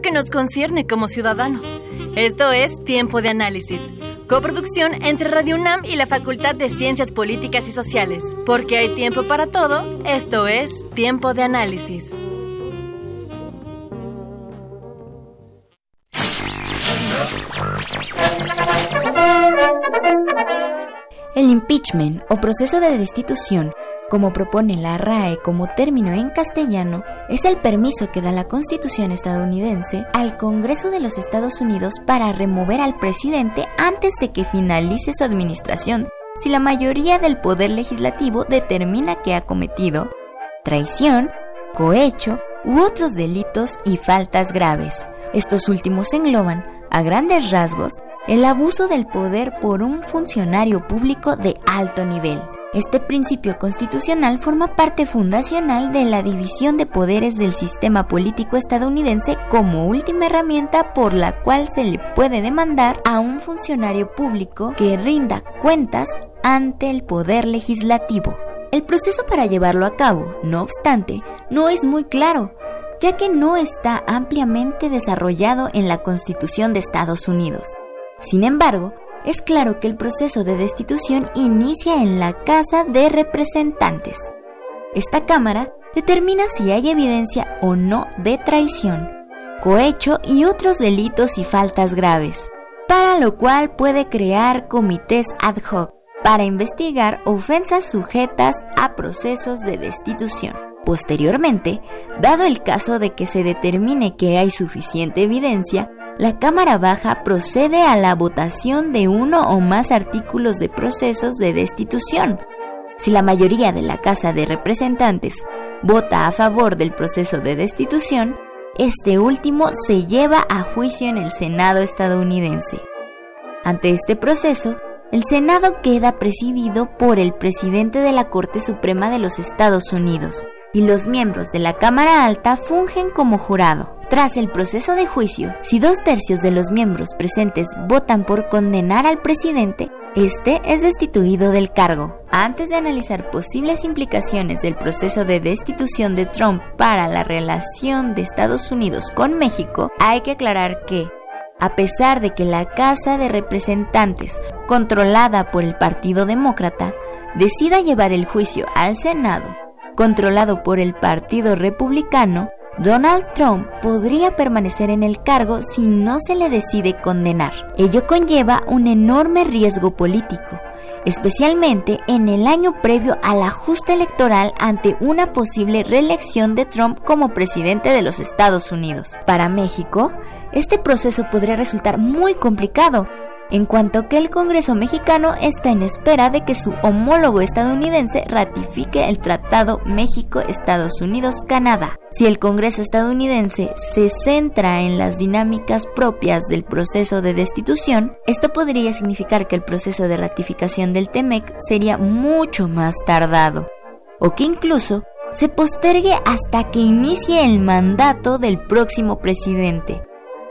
que nos concierne como ciudadanos. Esto es Tiempo de Análisis, coproducción entre Radio UNAM y la Facultad de Ciencias Políticas y Sociales. Porque hay tiempo para todo, esto es Tiempo de Análisis. El impeachment o proceso de destitución como propone la RAE como término en castellano, es el permiso que da la Constitución estadounidense al Congreso de los Estados Unidos para remover al presidente antes de que finalice su administración, si la mayoría del poder legislativo determina que ha cometido traición, cohecho u otros delitos y faltas graves. Estos últimos engloban, a grandes rasgos, el abuso del poder por un funcionario público de alto nivel, este principio constitucional forma parte fundacional de la división de poderes del sistema político estadounidense como última herramienta por la cual se le puede demandar a un funcionario público que rinda cuentas ante el poder legislativo. El proceso para llevarlo a cabo, no obstante, no es muy claro, ya que no está ampliamente desarrollado en la Constitución de Estados Unidos. Sin embargo, es claro que el proceso de destitución inicia en la Casa de Representantes. Esta Cámara determina si hay evidencia o no de traición, cohecho y otros delitos y faltas graves, para lo cual puede crear comités ad hoc para investigar ofensas sujetas a procesos de destitución. Posteriormente, dado el caso de que se determine que hay suficiente evidencia, la Cámara Baja procede a la votación de uno o más artículos de procesos de destitución. Si la mayoría de la Casa de Representantes vota a favor del proceso de destitución, este último se lleva a juicio en el Senado estadounidense. Ante este proceso, el Senado queda presidido por el presidente de la Corte Suprema de los Estados Unidos y los miembros de la Cámara Alta fungen como jurado. Tras el proceso de juicio, si dos tercios de los miembros presentes votan por condenar al presidente, este es destituido del cargo. Antes de analizar posibles implicaciones del proceso de destitución de Trump para la relación de Estados Unidos con México, hay que aclarar que, a pesar de que la Casa de Representantes, controlada por el Partido Demócrata, decida llevar el juicio al Senado, controlado por el Partido Republicano, Donald Trump podría permanecer en el cargo si no se le decide condenar. Ello conlleva un enorme riesgo político, especialmente en el año previo al ajuste electoral ante una posible reelección de Trump como presidente de los Estados Unidos. Para México, este proceso podría resultar muy complicado, en cuanto que el Congreso mexicano está en espera de que su homólogo estadounidense ratifique el Tratado México-Estados Unidos-Canadá. Si el Congreso estadounidense se centra en las dinámicas propias del proceso de destitución, esto podría significar que el proceso de ratificación del TEMEC sería mucho más tardado, o que incluso se postergue hasta que inicie el mandato del próximo presidente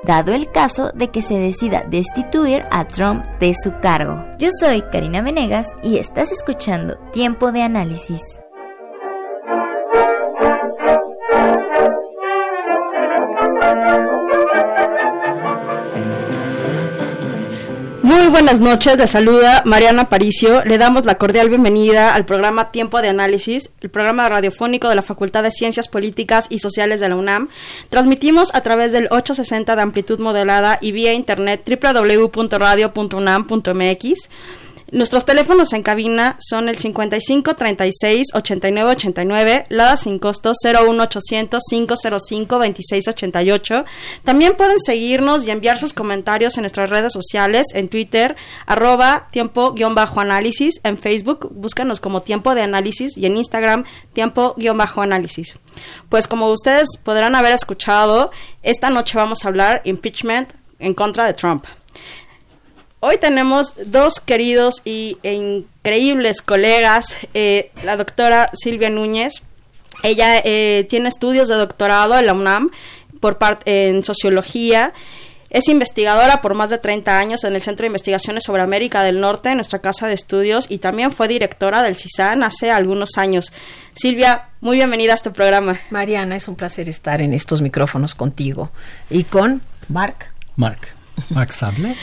dado el caso de que se decida destituir a Trump de su cargo. Yo soy Karina Venegas y estás escuchando Tiempo de Análisis. Muy buenas noches, le saluda Mariana Paricio. Le damos la cordial bienvenida al programa Tiempo de Análisis, el programa radiofónico de la Facultad de Ciencias Políticas y Sociales de la UNAM. Transmitimos a través del 860 de amplitud modelada y vía internet www.radio.unam.mx. Nuestros teléfonos en cabina son el 55 36 89 89, Lada sin costo 01800 505 26 88. También pueden seguirnos y enviar sus comentarios en nuestras redes sociales, en Twitter, arroba tiempo-análisis, en Facebook, búscanos como tiempo de análisis y en Instagram, tiempo-análisis. Pues como ustedes podrán haber escuchado, esta noche vamos a hablar impeachment en contra de Trump. Hoy tenemos dos queridos y, e increíbles colegas, eh, la doctora Silvia Núñez. Ella eh, tiene estudios de doctorado en la UNAM por en sociología. Es investigadora por más de 30 años en el Centro de Investigaciones sobre América del Norte, en nuestra casa de estudios, y también fue directora del CISAN hace algunos años. Silvia, muy bienvenida a este programa. Mariana, es un placer estar en estos micrófonos contigo y con Mark. Mark. Mark Sable.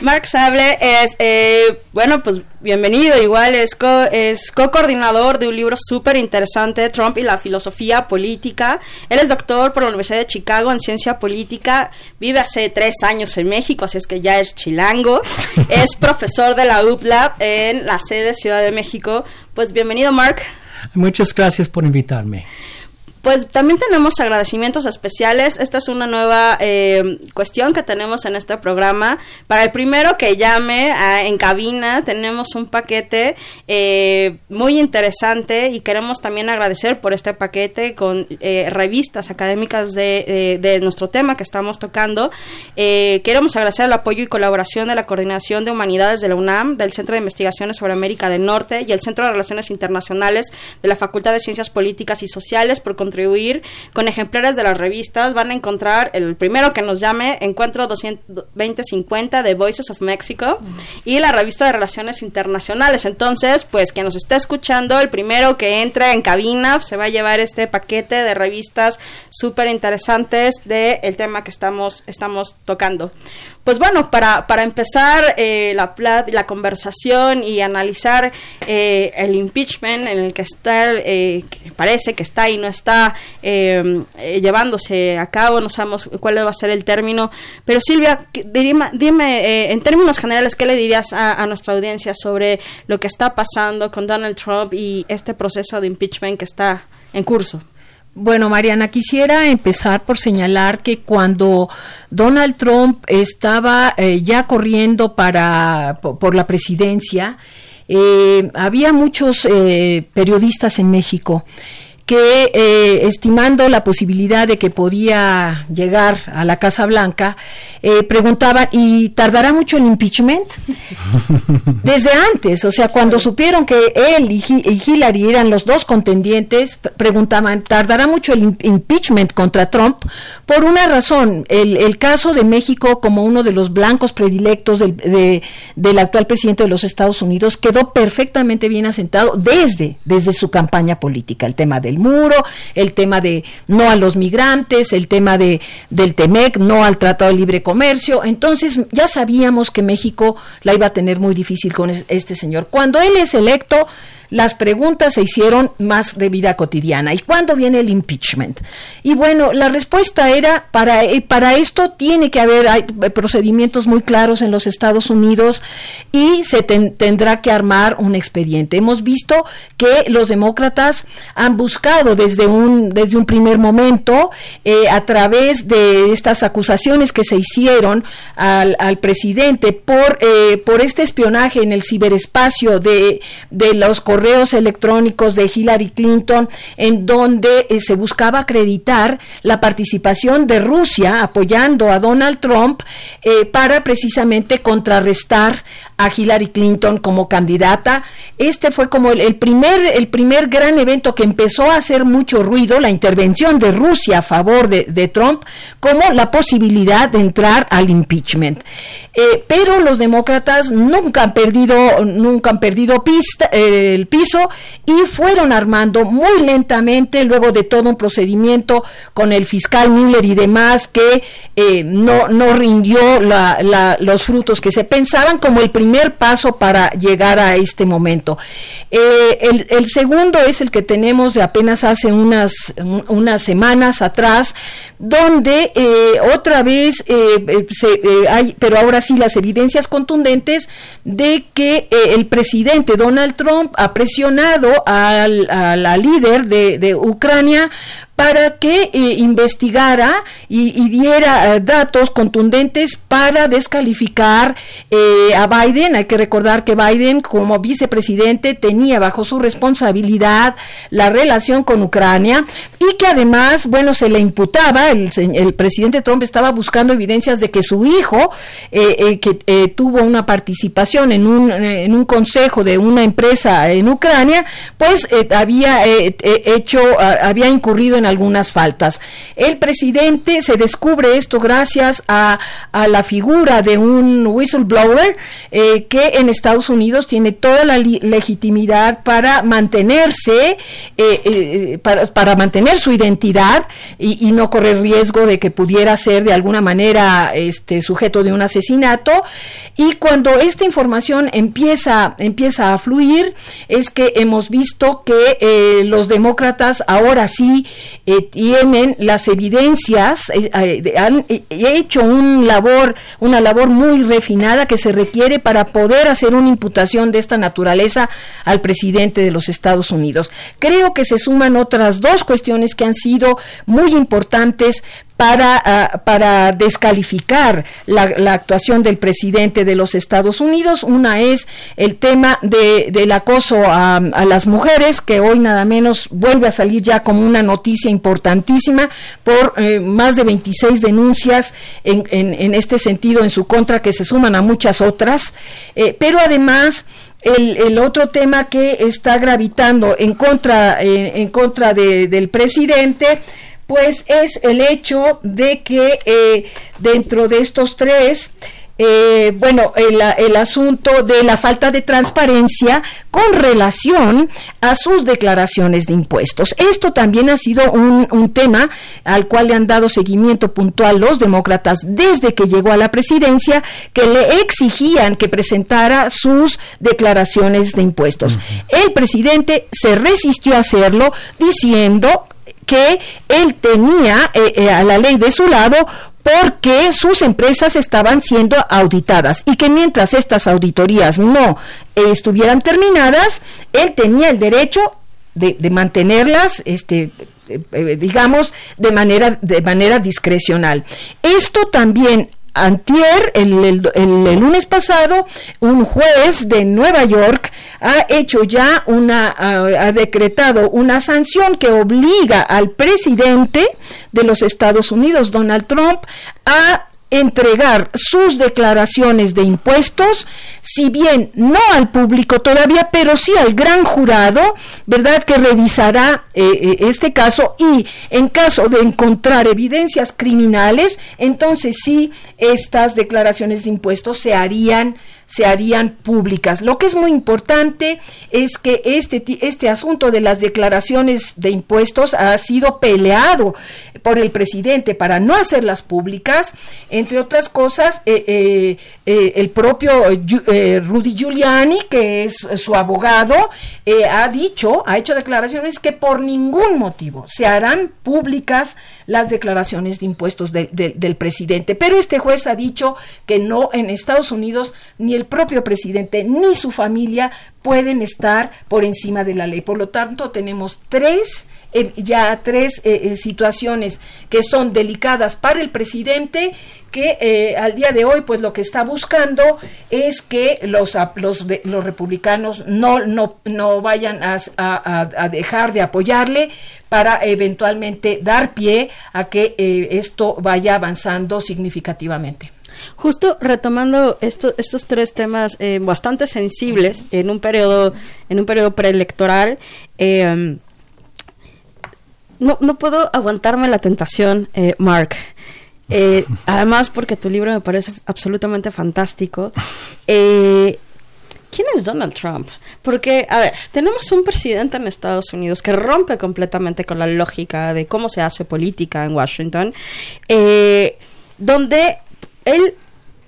Mark Sable es, eh, bueno, pues bienvenido, igual es co-coordinador de un libro súper interesante, Trump y la filosofía política. Él es doctor por la Universidad de Chicago en ciencia política, vive hace tres años en México, así es que ya es chilango. es profesor de la UPLAB en la sede Ciudad de México. Pues bienvenido, Mark. Muchas gracias por invitarme. Pues también tenemos agradecimientos especiales. Esta es una nueva eh, cuestión que tenemos en este programa. Para el primero que llame en cabina, tenemos un paquete eh, muy interesante y queremos también agradecer por este paquete con eh, revistas académicas de, de, nuestro tema que estamos tocando. queremos agradecer el apoyo y colaboración de la Coordinación de Humanidades de la UNAM, del Centro de Investigaciones sobre América del Norte y el Centro de Relaciones Internacionales de la Facultad de Ciencias Políticas y Sociales por contribuir con ejemplares de las revistas. Van a encontrar el primero que nos llame Encuentro 2050 de Voices of Mexico y la revista de Relaciones Internacionales. Entonces, pues quien nos esté escuchando, el primero que entre en cabina se va a llevar este paquete de revistas súper interesantes del el tema que estamos, estamos tocando. Pues bueno, para, para empezar eh, la, la conversación y analizar eh, el impeachment en el que está, eh, parece que está y no está llevándose a cabo, no sabemos cuál va a ser el término, pero Silvia, dime, dime en términos generales, ¿qué le dirías a nuestra audiencia sobre lo que está pasando con Donald Trump y este proceso de impeachment que está en curso? Bueno, Mariana, quisiera empezar por señalar que cuando Donald Trump estaba eh, ya corriendo para por, la presidencia, eh, había muchos eh, periodistas en México que eh, estimando la posibilidad de que podía llegar a la Casa Blanca, eh, preguntaban, ¿y tardará mucho el impeachment? Desde antes, o sea, cuando supieron que él y, Hillary eran los dos contendientes, preguntaban, ¿tardará mucho el impeachment contra Trump? Por una razón, el, caso de México como uno de los blancos predilectos del, del actual presidente de los Estados Unidos quedó perfectamente bien asentado desde, desde su campaña política, el tema del muro, el tema de no a los migrantes, el tema de del TEMEC, no al Tratado de Libre Comercio. Entonces ya sabíamos que México la iba a tener muy difícil con este señor. Cuando él es electo, las preguntas se hicieron más de vida cotidiana. ¿Y cuándo viene el impeachment? Y bueno, la respuesta era, para, eh, para esto tiene que haber hay procedimientos muy claros en los Estados Unidos y se tendrá que armar un expediente. Hemos visto que los demócratas han buscado desde un, desde un primer momento, eh, a través de estas acusaciones que se hicieron al, al presidente por, eh, por este espionaje en el ciberespacio de, de los correos electrónicos de Hillary Clinton en donde eh, se buscaba acreditar la participación de Rusia apoyando a Donald Trump eh, para precisamente contrarrestar a Hillary Clinton como candidata. Este fue como el, primer, el primer gran evento que empezó a hacer mucho ruido, la intervención de Rusia a favor de, Trump, como la posibilidad de entrar al impeachment. Eh, pero los demócratas nunca han perdido, nunca han perdido pista, eh, el piso y fueron armando muy lentamente, luego de todo un procedimiento con el fiscal Mueller y demás, que eh, no, no rindió los frutos que se pensaban como el primer paso para llegar a este momento. Eh, el, segundo es el que tenemos de apenas hace unas, unas semanas atrás, donde eh, otra vez se, hay, pero ahora sí las evidencias contundentes de que el presidente Donald Trump ha presionado a la líder de, de Ucrania para que eh, investigara y, diera eh, datos contundentes para descalificar eh, a Biden. Hay que recordar que Biden, como vicepresidente, tenía bajo su responsabilidad la relación con Ucrania y que además, bueno, se le imputaba, el, el presidente Trump estaba buscando evidencias de que su hijo, que tuvo una participación en un, en un consejo de una empresa en Ucrania, pues había hecho, había incurrido en algunas faltas. El presidente se descubre esto gracias a, la figura de un whistleblower eh, que en Estados Unidos tiene toda la legitimidad para mantenerse, eh, eh, para, mantener su identidad y, no correr riesgo de que pudiera ser de alguna manera este, sujeto de un asesinato. Y cuando esta información empieza, empieza a fluir, es que hemos visto que los demócratas ahora sí eh, tienen las evidencias, eh, eh, han hecho un labor, una labor muy refinada que se requiere para poder hacer una imputación de esta naturaleza al presidente de los Estados Unidos. Creo que se suman otras dos cuestiones que han sido muy importantes para, ah, para descalificar la, actuación del presidente de los Estados Unidos. Una es el tema de, del acoso a, las mujeres, que hoy nada menos vuelve a salir ya como una noticia importantísima por eh, más de 26 denuncias en, en, este sentido en su contra, que se suman a muchas otras. Eh, pero además... El, el, otro tema que está gravitando en contra, eh, en contra del presidente pues es el hecho de que eh, dentro de estos tres, eh, bueno, el, el, asunto de la falta de transparencia con relación a sus declaraciones de impuestos. Esto también ha sido un, un, tema al cual le han dado seguimiento puntual los demócratas desde que llegó a la presidencia, que le exigían que presentara sus declaraciones de impuestos. El presidente se resistió a hacerlo diciendo que él tenía eh, eh, a la ley de su lado porque sus empresas estaban siendo auditadas y que mientras estas auditorías no eh, estuvieran terminadas, él tenía el derecho de, de mantenerlas, este, digamos, de manera, de manera discrecional. Esto también Antier, el, lunes pasado, un juez de Nueva York ha hecho ya una, ha decretado una sanción que obliga al presidente de los Estados Unidos, Donald Trump, a entregar sus declaraciones de impuestos, si bien no al público todavía, pero sí al gran jurado, ¿verdad? Que revisará eh, eh, este caso y en caso de encontrar evidencias criminales, entonces sí estas declaraciones de impuestos se harían se harían públicas. Lo que es muy importante es que este, este asunto de las declaraciones de impuestos ha sido peleado por el presidente para no hacerlas públicas, entre otras cosas, eh, eh, eh, el propio Rudy Giuliani, que es su abogado, ha dicho, ha hecho declaraciones que por ningún motivo se harán públicas las declaraciones de impuestos del presidente. Pero este juez ha dicho que no en Estados Unidos ni el propio presidente ni su familia pueden estar por encima de la ley. Por lo tanto, tenemos tres eh, ya tres eh, eh, situaciones que son delicadas para el presidente que al día de hoy pues lo que está buscando es que los, los, los republicanos no, no, no vayan a, a, dejar de apoyarle para eventualmente dar pie a que esto vaya avanzando significativamente. Justo retomando esto, estos tres temas eh, bastante sensibles en un periodo, en un periodo preelectoral, eh, no, no puedo aguantarme la tentación, eh, Mark. Eh, además, porque tu libro me parece absolutamente fantástico. Eh, ¿Quién es Donald Trump? Porque, a ver, tenemos un presidente en Estados Unidos que rompe completamente con la lógica de cómo se hace política en Washington, eh, donde él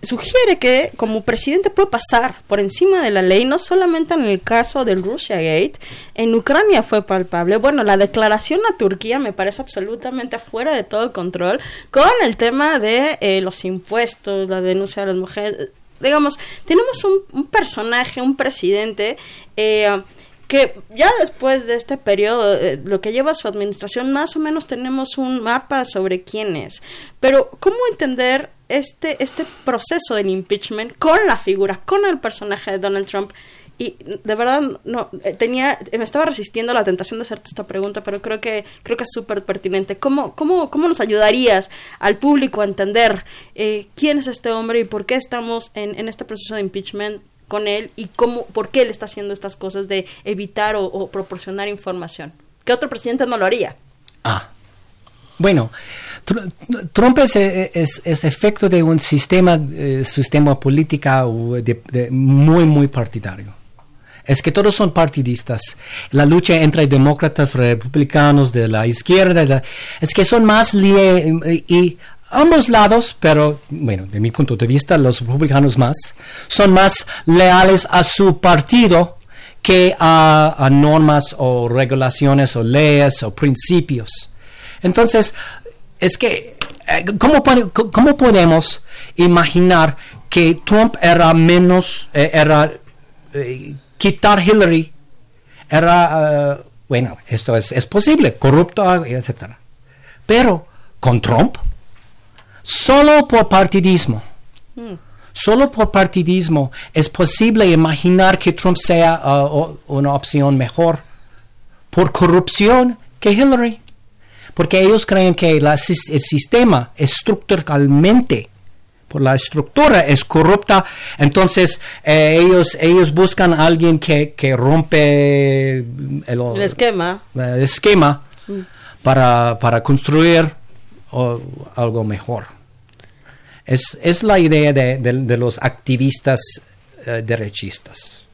sugiere que como presidente puede pasar por encima de la ley, no solamente en el caso del Russiagate, en Ucrania fue palpable. Bueno, la declaración a Turquía me parece absolutamente fuera de todo control con el tema de eh, los impuestos, la denuncia de las mujeres. Digamos, tenemos un, un personaje, un presidente eh, que ya después de este periodo, eh, lo que lleva su administración, más o menos tenemos un mapa sobre quién es. Pero, ¿cómo entender este, este proceso del impeachment con la figura, con el personaje de Donald Trump? Y de verdad no eh, tenía me estaba resistiendo a la tentación de hacerte esta pregunta, pero creo que creo que es súper pertinente. ¿Cómo, cómo, ¿Cómo nos ayudarías al público a entender eh, quién es este hombre y por qué estamos en, en este proceso de impeachment con él y cómo, por qué él está haciendo estas cosas de evitar o, o proporcionar información. ¿Qué otro presidente no lo haría? Ah, bueno, Trump es, es, efecto de un sistema, eh, sistema político muy, muy partidario. Es que todos son partidistas. La lucha entre demócratas, republicanos, de la izquierda, es que son más y ambos lados, pero bueno, de mi punto de vista, los republicanos más, son más leales a su partido que a, a normas o regulaciones o leyes o principios. Entonces, es que, eh, ¿cómo, cómo podemos imaginar que Trump era menos, eh, era eh, quitar Hillary, era, eh, bueno, esto es, es posible, corrupto, etc. Pero con Trump, solo por partidismo, solo por partidismo es posible imaginar que Trump sea uh, una opción mejor por corrupción que Hillary. Porque ellos creen que la el sistema estructuralmente, por la estructura, es corrupta. Entonces eh, ellos, ellos buscan a alguien que, que rompe el, El esquema. el esquema para, para construir o, algo mejor. Es, es la idea de, de- de los activistas eh, derechistas.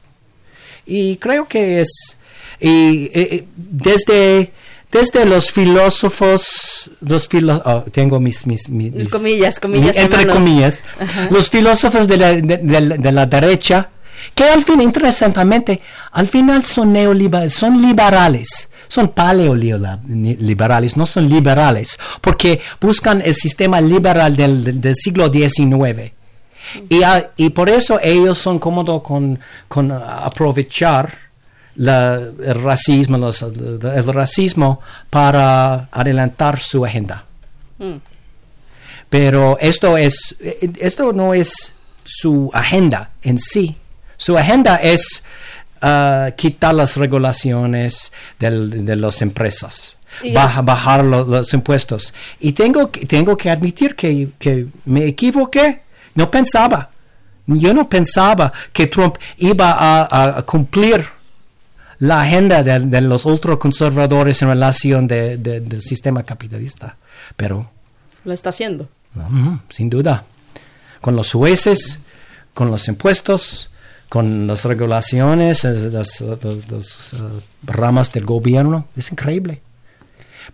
Y creo que es, y, desde, desde los filósofos, los filo- oh, tengo mis, mis, mis- Mis comillas, comillas, mi- entre hermanos. comillas, Ajá. los filósofos de la, de, de- de la derecha, que al fin, interesantemente, al final son neoliberales, son liberales, son paleoliberales, no son liberales, porque buscan el sistema liberal del, siglo XIX. Y, por eso ellos son cómodos con, con aprovechar la- el racismo, los- el racismo para adelantar su agenda. Mm. Pero esto es esto no es su agenda en sí. Su agenda es ah, quitar las regulaciones del- de las empresas, baja- bajar lo- los impuestos. Y tengo que, tengo que admitir que, que me equivoqué. No pensaba. Yo no pensaba que Trump iba a, a cumplir la agenda de, de los ultraconservadores en relación de- de- del sistema capitalista. Pero Lo está haciendo. Sin duda. Con los jueces, con los impuestos, con las regulaciones, es- las, las- las, uh, ramas del gobierno. Es increíble.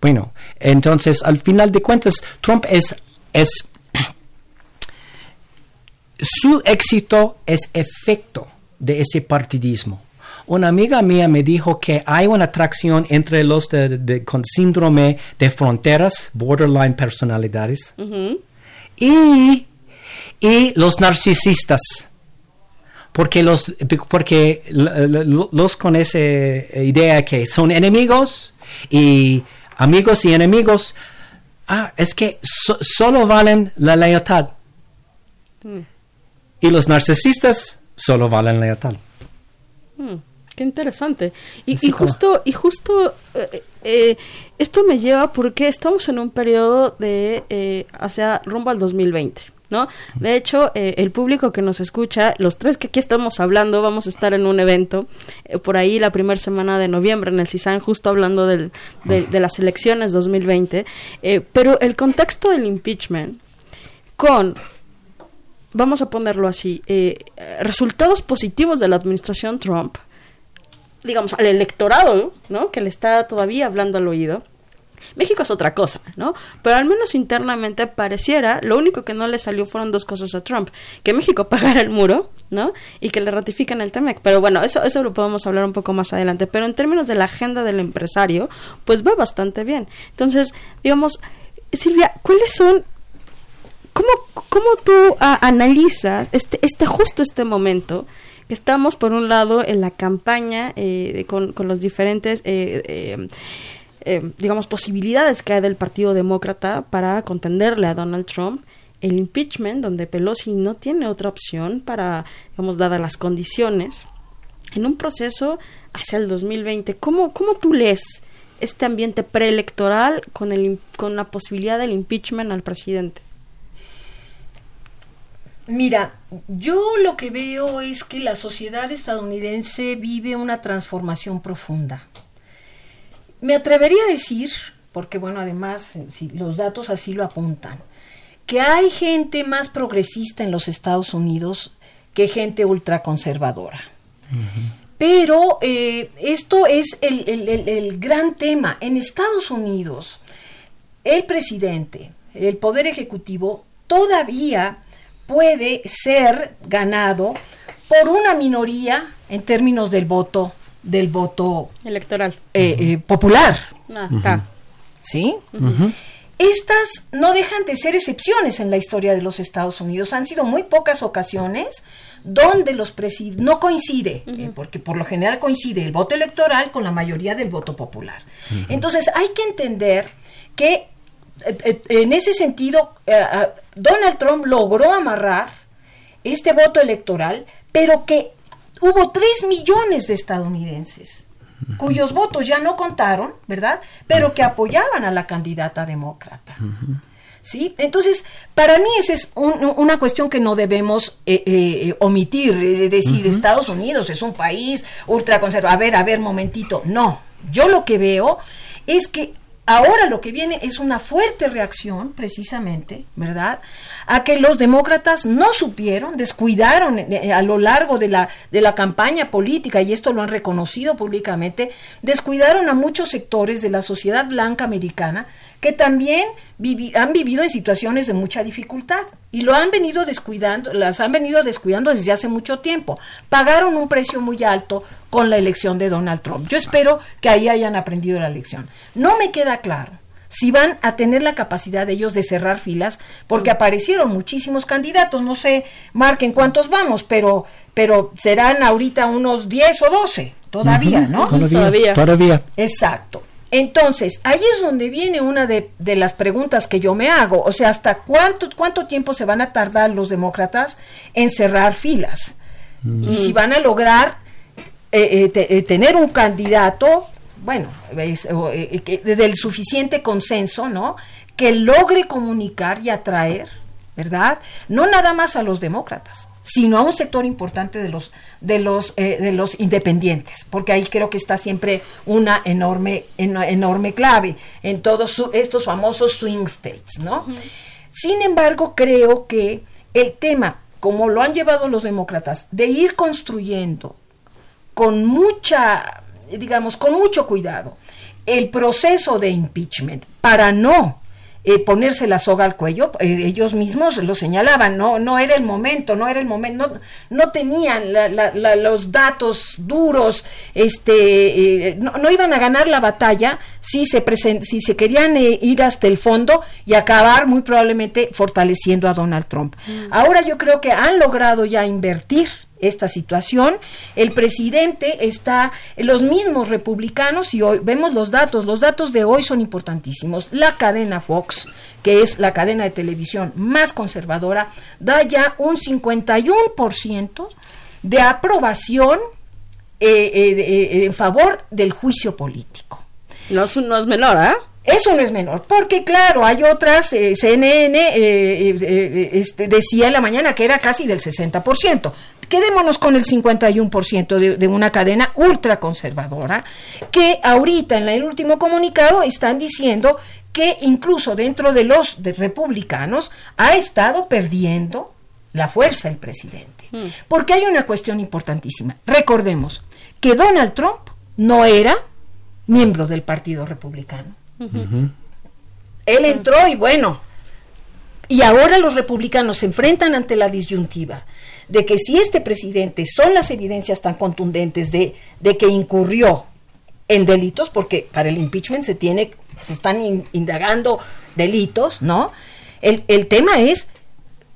Bueno, entonces, al final de cuentas, Trump es, es su éxito es efecto de ese partidismo. Una amiga mía me dijo que hay una atracción entre los de- de- con síndrome de fronteras, borderline personalidades, y, y los narcisistas. Porque los, porque los con esa idea que son enemigos y amigos y enemigos, ah, es que so- solo valen la lealtad. Y los narcisistas solo valen lealtad. Qué interesante. Y, justo, y justo eh, eh, esto me lleva porque estamos en un periodo de eh, hacia rumbo al 2020. ¿No? De hecho, el público que nos escucha, los tres que aquí estamos hablando, vamos a estar en un evento por ahí la primera semana de noviembre en el CISAN, justo hablando del, de, las elecciones 2020. pero el contexto del impeachment con vamos a ponerlo así, resultados positivos de la administración Trump, digamos, al electorado, ¿no? Que le está todavía hablando al oído. México es otra cosa, ¿no? Pero al menos internamente pareciera, lo único que no le salió fueron dos cosas a Trump, que México pagara el muro, ¿no? Y que le ratifican el TEMEC. Pero bueno, eso, eso lo podemos hablar un poco más adelante. Pero en términos de la agenda del empresario, pues va bastante bien. Entonces, digamos, Silvia, ¿cuáles son ¿Cómo, cómo tú ah, analizas este, este justo este momento Estamos, por un lado, en la campaña eh, con, con, los diferentes, eh, eh, digamos, posibilidades que hay del Partido Demócrata para contenderle a Donald Trump. El impeachment, donde Pelosi no tiene otra opción para, digamos, dadas las condiciones, en un proceso hacia el 2020. ¿Cómo, cómo tú lees este ambiente preelectoral con, el, con la posibilidad del impeachment al presidente? Mira, yo lo que veo es que la sociedad estadounidense vive una transformación profunda. Me atrevería a decir, porque bueno, además si los datos así lo apuntan, que hay gente más progresista en los Estados Unidos que gente ultraconservadora. Pero eh, esto es el, el gran tema. En Estados Unidos, el presidente, el poder ejecutivo, todavía puede ser ganado por una minoría en términos del voto del voto electoral eh, eh, popular. Ah, ¿Sí? Estas no dejan de ser excepciones en la historia de los Estados Unidos. Han sido muy pocas ocasiones donde los presidentes no coincide, eh, porque por lo general coincide el voto electoral con la mayoría del voto popular. Entonces hay que entender que en ese sentido Donald Trump logró amarrar este voto electoral, pero que hubo 3 millones de estadounidenses cuyos votos ya no contaron, ¿verdad? Pero que apoyaban a la candidata demócrata. ¿Sí? Entonces, para mí esa es una cuestión que no debemos eh, eh, omitir, es decir, Estados Unidos es un país ultraconservador. A ver, a ver, momentito. No, yo lo que veo es que Ahora lo que viene es una fuerte reacción, precisamente, ¿verdad? A que los demócratas no supieron, descuidaron eh, eh, a lo largo de la, de la campaña política, y esto lo han reconocido públicamente, descuidaron a muchos sectores de la sociedad blanca americana que también han vivido en situaciones de mucha dificultad y lo han venido descuidando, las han venido descuidando desde hace mucho tiempo. Pagaron un precio muy alto con la elección de Donald Trump. Yo espero que ahí hayan aprendido la lección. No me queda claro si van a tener la capacidad de ellos de cerrar filas, porque aparecieron muchísimos candidatos, no sé, marquen cuántos vamos, pero, pero serán ahorita unos 10 o 12 todavía, ¿no? Todavía, todavía. Exacto. Entonces, ahí es donde viene una de, las preguntas que yo me hago. O sea, ¿hasta cuánto, cuánto tiempo se van a tardar los demócratas en cerrar filas? Mm. Y si van a lograr eh, eh, eh, tener un candidato, bueno, del suficiente consenso, ¿no? Que logre comunicar y atraer, ¿verdad? No nada más a los demócratas, sino a un sector importante de los de los eh, de los independientes porque ahí creo que está siempre una enorme enorme clave en todos estos famosos swing states no sin embargo creo que el tema como lo han llevado los demócratas de ir construyendo con mucha digamos con mucho cuidado el proceso de impeachment para no eh, ponerse la soga al cuello, eh, ellos mismos lo señalaban, no, no era el momento, no era el momento, no, tenían los datos duros, este, eh, no, iban a ganar la batalla si se, si se querían ir hasta el fondo y acabar muy probablemente fortaleciendo a Donald Trump. Mm. Ahora yo creo que han logrado ya invertir esta situación. El presidente está, los mismos republicanos, y hoy vemos los datos, los datos de hoy son importantísimos. La cadena Fox, que es la cadena de televisión más conservadora, da ya un 51% de aprobación eh, eh, en favor del juicio político. No es, no es menor, ¿ah? Eso no es menor, porque claro, hay otras, eh, CNN eh, eh, este, decía en la mañana que era casi del 60%. Quedémonos con el 51% de, de una cadena ultraconservadora, que ahorita en el último comunicado están diciendo que incluso dentro de los republicanos ha estado perdiendo la fuerza el presidente. Hmm. Porque hay una cuestión importantísima. Recordemos que Donald Trump no era miembro del Partido Republicano. Él entró y bueno, y ahora los republicanos se enfrentan ante la disyuntiva de que si este presidente son las evidencias tan contundentes de, de que incurrió en delitos, porque para el impeachment se tiene, se están indagando delitos, ¿no? El, el tema es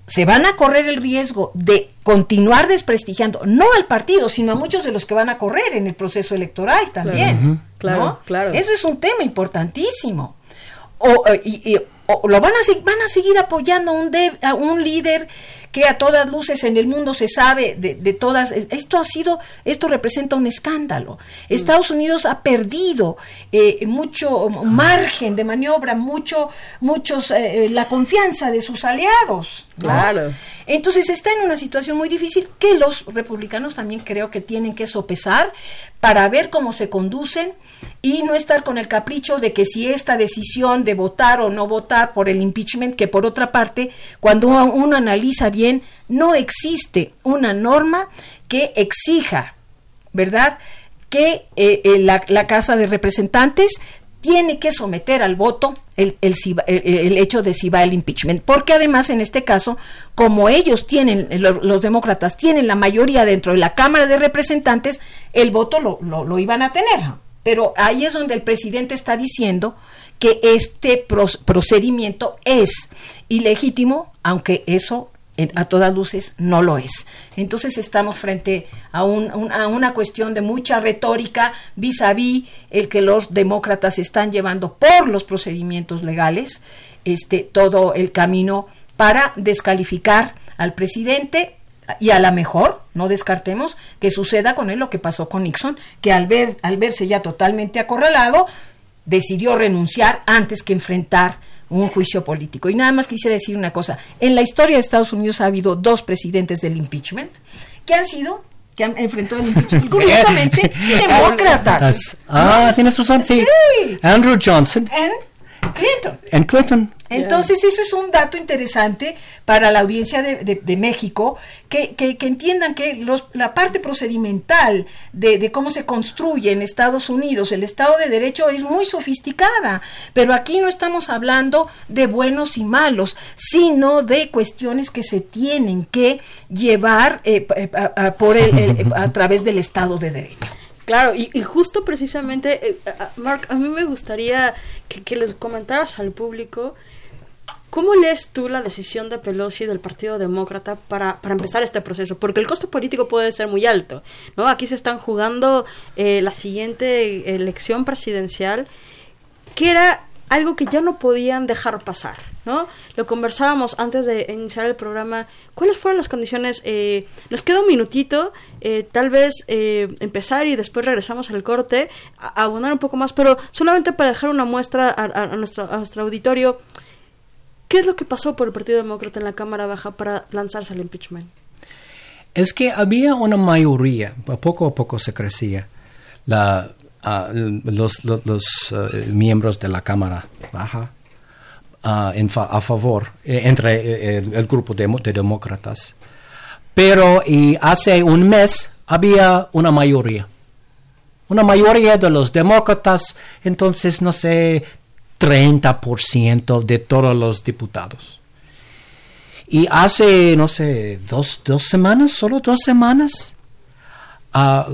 se van a correr el riesgo de continuar desprestigiando, no al partido, sino a muchos de los que van a correr en el proceso electoral también. Claro, claro. Eso es un tema importantísimo. O, eh, y, lo van a, van a seguir apoyando a un, a un líder que a todas luces en el mundo se sabe de, de todas. Esto ha sido, esto representa un escándalo. Mm. Estados Unidos ha perdido eh, mucho margen de maniobra, mucho, muchos, eh, eh, la confianza de sus aliados. Claro. Entonces está en una situación muy difícil que los republicanos también creo que tienen que sopesar para ver cómo se conducen y no estar con el capricho de que si esta decisión de votar o no votar por el impeachment, que por otra parte, cuando uno analiza bien, no existe una norma que exija, ¿verdad?, que eh, eh, la, Casa de Representantes tiene que someter al voto el, el, hecho de si va el impeachment, porque además en este caso, como ellos tienen, los, demócratas tienen la mayoría dentro de la Cámara de Representantes, el voto lo, lo iban a tener. Pero ahí es donde el presidente está diciendo que este procedimiento es ilegítimo, aunque eso a todas luces no lo es. Entonces estamos frente a, una cuestión de mucha retórica vis a vis el que los demócratas están llevando por los procedimientos legales este, todo el camino para descalificar al presidente y a la mejor, no descartemos, que suceda con él lo que pasó con Nixon, que al, ver, al verse ya totalmente acorralado, decidió renunciar antes que enfrentar un juicio político. Y nada más quisiera decir una cosa. En la historia de Estados Unidos ha habido dos presidentes del impeachment que han sido que han enfrentado el impeachment, curiosamente, demócratas. Ah, tienes razón, sí. Andrew Johnson. Clinton. En Clinton. Entonces, eso es un dato interesante para la audiencia de, México, que, que, entiendan que los, la parte procedimental de, de, cómo se construye en Estados Unidos el Estado de Derecho es muy sofisticada, pero aquí no estamos hablando de buenos y malos, sino de cuestiones que se tienen que llevar eh, eh, a, por a través del Estado de Derecho. Claro, y, justo precisamente, eh, Mark, a mí me gustaría que, les comentaras al público ¿Cómo lees tú la decisión de Pelosi del Partido Demócrata para, para, empezar este proceso? Porque el costo político puede ser muy alto, ¿no? Aquí se están jugando eh, la siguiente elección presidencial, que era algo que ya no podían dejar pasar, ¿no? Lo conversábamos antes de iniciar el programa. ¿Cuáles fueron las condiciones? Eh, nos queda un minutito, eh, tal vez empezar y después regresamos al corte, a, abonar un poco más, pero solamente para dejar una muestra a, nuestro, a nuestro auditorio. ¿Qué es lo que pasó por el Partido Demócrata en la Cámara Baja para lanzarse al impeachment? Es que había una mayoría, poco a poco se crecía, la, ah, los, eh, miembros de la Cámara Baja ah, a favor, eh, entre eh, el, grupo de, de, demócratas. Pero y hace un mes había una mayoría. Una mayoría de los demócratas, entonces, no sé, 30% de todos los diputados. Y hace, no sé, dos, semanas, solo dos semanas, ah,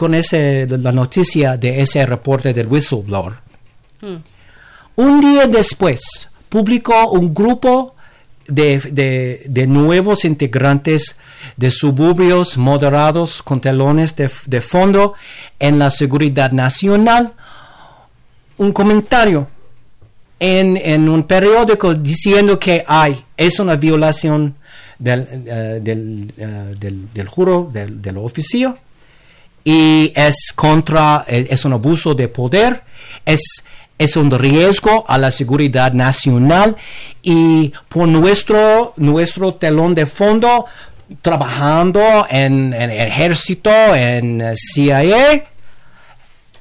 con ese, la noticia de ese reporte del whistleblower. Hmm. Un día después, publicó un grupo de, de, nuevos integrantes de suburbios moderados con telones de, de fondo en la seguridad nacional un comentario en, un periódico diciendo que hay, es una violación del, uh, del, uh, del, del, juro del, del, oficio y es contra, es un abuso de poder, es, es un riesgo a la seguridad nacional y por nuestro, nuestro telón de fondo, trabajando en, el ejército, en CIA,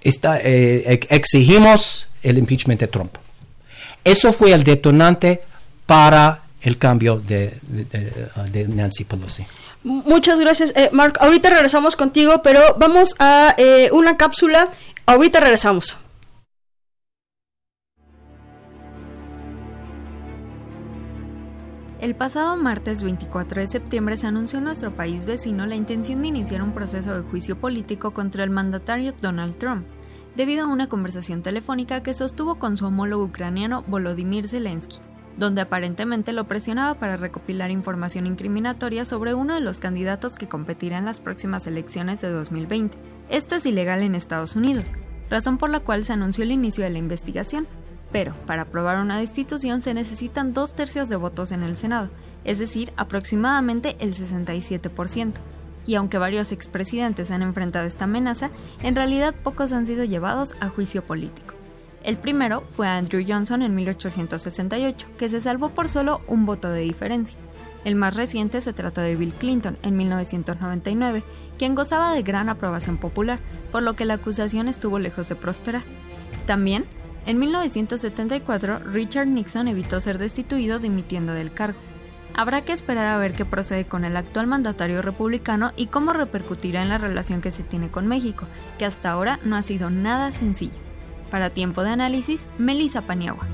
está, eh, exigimos el impeachment de Trump. Eso fue el detonante para el cambio de, Nancy Pelosi. Muchas gracias, eh, Mark. Ahorita regresamos contigo, pero vamos a eh, una cápsula. Ahorita regresamos. El pasado martes 24 de septiembre se anunció en nuestro país vecino la intención de iniciar un proceso de juicio político contra el mandatario Donald Trump, debido a una conversación telefónica que sostuvo con su homólogo ucraniano Volodymyr Zelensky, donde aparentemente lo presionaba para recopilar información incriminatoria sobre uno de los candidatos que competirá en las próximas elecciones de 2020. Esto es ilegal en Estados Unidos, razón por la cual se anunció el inicio de la investigación, pero para aprobar una destitución se necesitan dos tercios de votos en el Senado, es decir, aproximadamente el 67%. Y aunque varios expresidentes han enfrentado esta amenaza, en realidad pocos han sido llevados a juicio político. El primero fue Andrew Johnson en 1868, que se salvó por solo un voto de diferencia. El más reciente se trató de Bill Clinton en 1999, quien gozaba de gran aprobación popular, por lo que la acusación estuvo lejos de prosperar. También en 1974, Richard Nixon evitó ser destituido dimitiendo del cargo. Habrá que esperar a ver qué procede con el actual mandatario republicano y cómo repercutirá en la relación que se tiene con México, que hasta ahora no ha sido nada sencilla. Para tiempo de análisis, Melissa Paniagua.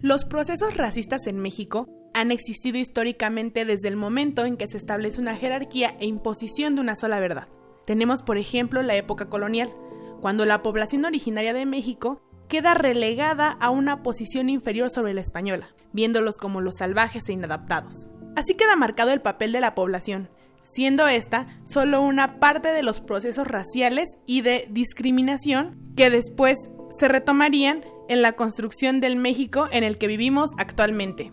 Los procesos racistas en México han existido históricamente desde el momento en que se establece una jerarquía e imposición de una sola verdad. Tenemos, por ejemplo, la época colonial, cuando la población originaria de México queda relegada a una posición inferior sobre la española, viéndolos como los salvajes e inadaptados. Así queda marcado el papel de la población, siendo esta solo una parte de los procesos raciales y de discriminación que después se retomarían en la construcción del México en el que vivimos actualmente.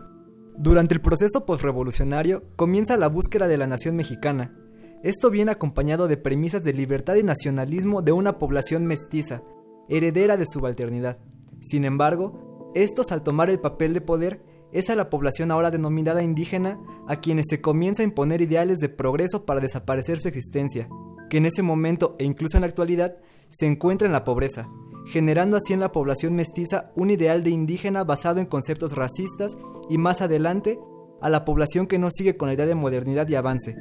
Durante el proceso postrevolucionario comienza la búsqueda de la nación mexicana, esto viene acompañado de premisas de libertad y nacionalismo de una población mestiza, heredera de subalternidad. Sin embargo, estos al tomar el papel de poder es a la población ahora denominada indígena a quienes se comienza a imponer ideales de progreso para desaparecer su existencia, que en ese momento e incluso en la actualidad se encuentra en la pobreza, generando así en la población mestiza un ideal de indígena basado en conceptos racistas y más adelante a la población que no sigue con la idea de modernidad y avance,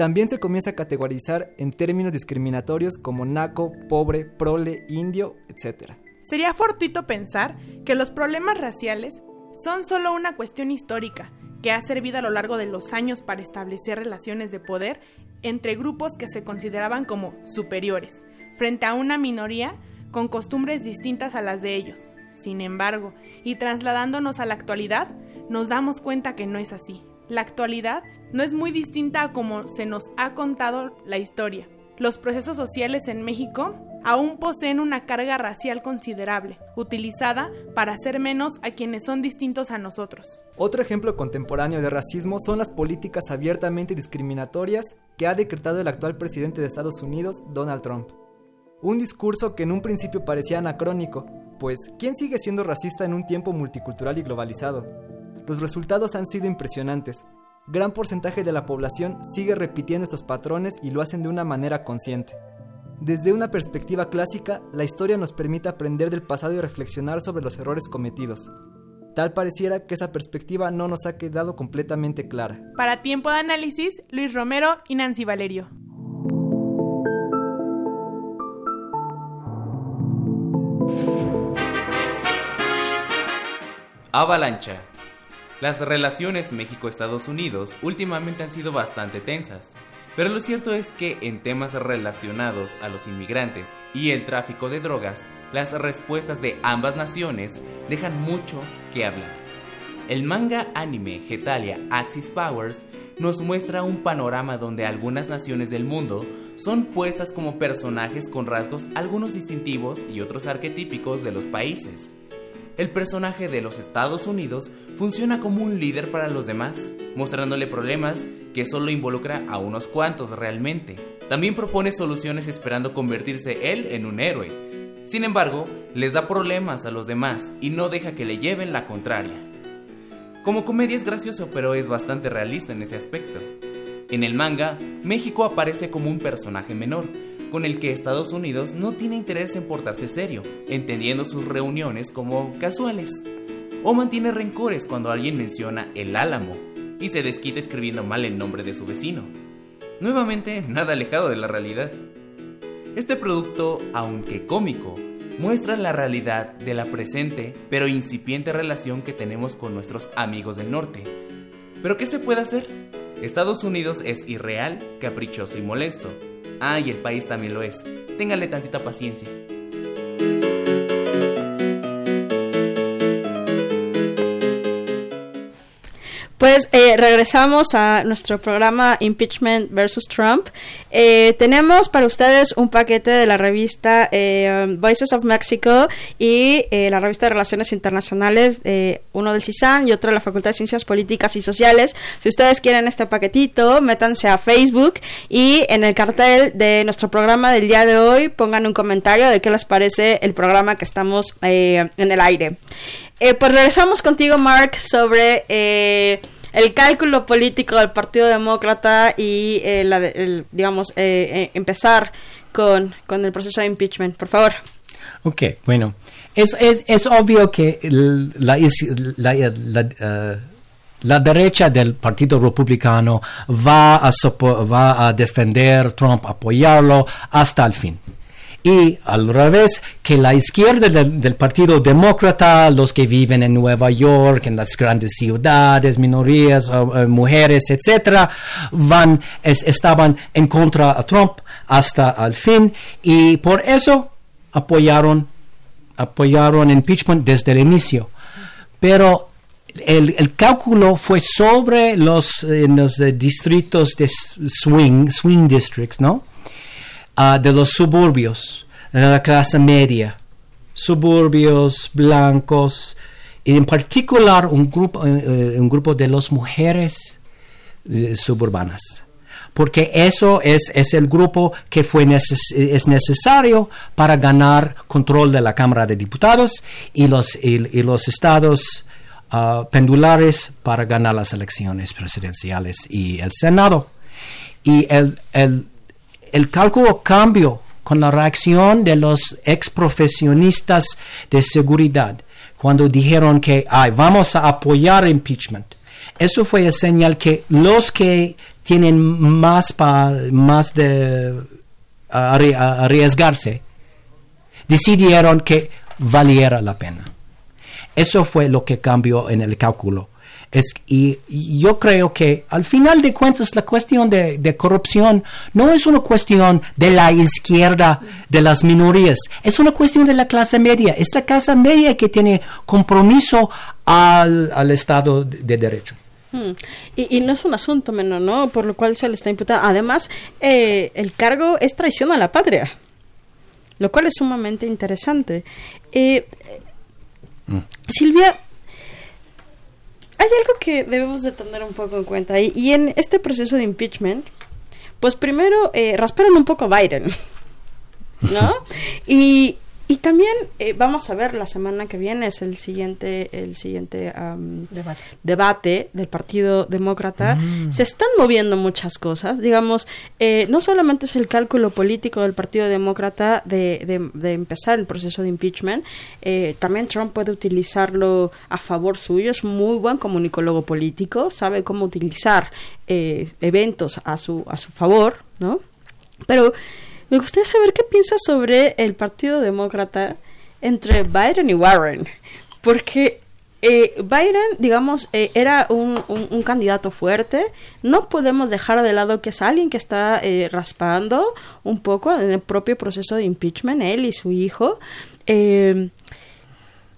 también se comienza a categorizar en términos discriminatorios como naco, pobre, prole, indio, etc. Sería fortuito pensar que los problemas raciales son solo una cuestión histórica que ha servido a lo largo de los años para establecer relaciones de poder entre grupos que se consideraban como superiores, frente a una minoría con costumbres distintas a las de ellos. Sin embargo, y trasladándonos a la actualidad, nos damos cuenta que no es así. La actualidad no es muy distinta a como se nos ha contado la historia. Los procesos sociales en México aún poseen una carga racial considerable, utilizada para hacer menos a quienes son distintos a nosotros. Otro ejemplo contemporáneo de racismo son las políticas abiertamente discriminatorias que ha decretado el actual presidente de Estados Unidos, Donald Trump. Un discurso que en un principio parecía anacrónico, pues ¿quién sigue siendo racista en un tiempo multicultural y globalizado? Los resultados han sido impresionantes, gran porcentaje de la población sigue repitiendo estos patrones y lo hacen de una manera consciente. Desde una perspectiva clásica, la historia nos permite aprender del pasado y reflexionar sobre los errores cometidos. Tal pareciera que esa perspectiva no nos ha quedado completamente clara. Para tiempo de análisis, Luis Romero y Nancy Valerio. Avalancha las relaciones México-Estados Unidos últimamente han sido bastante tensas, pero lo cierto es que en temas relacionados a los inmigrantes y el tráfico de drogas, las respuestas de ambas naciones dejan mucho que hablar. El manga anime Getalia Axis Powers nos muestra un panorama donde algunas naciones del mundo son puestas como personajes con rasgos algunos distintivos y otros arquetípicos de los países. El personaje de los Estados Unidos funciona como un líder para los demás, mostrándole problemas que solo involucra a unos cuantos realmente. También propone soluciones esperando convertirse él en un héroe. Sin embargo, les da problemas a los demás y no deja que le lleven la contraria. Como comedia es gracioso, pero es bastante realista en ese aspecto. En el manga, México aparece como un personaje menor, con el que Estados Unidos no tiene interés en portarse serio, entendiendo sus reuniones como casuales. O mantiene rencores cuando alguien menciona el álamo y se desquita escribiendo mal el nombre de su vecino. Nuevamente, nada alejado de la realidad. Este producto, aunque cómico, muestra la realidad de la presente pero incipiente relación que tenemos con nuestros amigos del norte. ¿Pero qué se puede hacer? Estados Unidos es irreal, caprichoso y molesto. Ah, y el país también lo es. Téngale tantita paciencia. Pues eh, regresamos a nuestro programa Impeachment versus Trump. Eh, tenemos para ustedes un paquete de la revista eh, Voices of Mexico y la revista de Relaciones Internacionales, uno del CISAN y otro de la Facultad de Ciencias Políticas y Sociales. Si ustedes quieren este paquetito, métanse a Facebook y en el cartel de nuestro programa del día de hoy pongan un comentario de qué les parece el programa que estamos en el aire. Eh, pues regresamos contigo, Mark, sobre eh, el cálculo político del Partido Demócrata y, eh, la digamos, empezar con, con, el proceso de impeachment. Por favor. Ok, bueno. Es, es, es obvio que la, la, la derecha del Partido Republicano va a, va a defender Trump, apoyarlo hasta el fin y al revés que la izquierda del, Partido Demócrata, los que viven en Nueva York, en las grandes ciudades, minorías, mujeres, etcétera, van estaban en contra de Trump hasta el fin y por eso apoyaron apoyaron impeachment desde el inicio. Pero el, cálculo fue sobre los, los distritos de swing, swing districts, ¿no? Ah, de los suburbios, de la clase media, suburbios blancos, y en particular un grupo, eh, eh, un grupo de las mujeres eh, suburbanas. Porque eso es, es el grupo que fue es necesario para ganar control de la Cámara de Diputados y los, y, los estados ah, pendulares para ganar las elecciones presidenciales y el Senado. Y el, el, el cálculo cambió con la reacción de los ex profesionistas de seguridad cuando dijeron que Ay, vamos a apoyar impeachment. Eso fue el señal que los que tienen más, más de arriesgarse decidieron que valiera la pena. Eso fue lo que cambió en el cálculo. Es, y, yo creo que al final de cuentas la cuestión de, corrupción no es una cuestión de la izquierda, de las minorías, es una cuestión de la clase media, es la clase media que tiene compromiso al, al Estado de, Derecho. Hmm. Y, no es un asunto menor, ¿no? Por lo cual se le está imputando. Además, eh, el cargo es traición a la patria, lo cual es sumamente interesante. Eh, mm. Silvia, hay algo que debemos de tener un poco en cuenta. Y, y en este proceso de impeachment, pues primero eh, rasparon un poco a Biden, ¿no? y, y también eh, vamos a ver la semana que viene es el siguiente el siguiente debate. del Partido Demócrata. Mm. Se están moviendo muchas cosas. Digamos, eh, no solamente es el cálculo político del Partido Demócrata de, de, empezar el proceso de impeachment, eh, también Trump puede utilizarlo a favor suyo. Es muy buen comunicólogo político, sabe cómo utilizar eventos a su a su favor, ¿no? Pero me gustaría saber qué piensas sobre el Partido Demócrata entre Biden y Warren, porque eh, Biden, digamos, eh, era un, un, candidato fuerte. No podemos dejar de lado que es alguien que está eh, raspando un poco en el propio proceso de impeachment, él y su hijo. y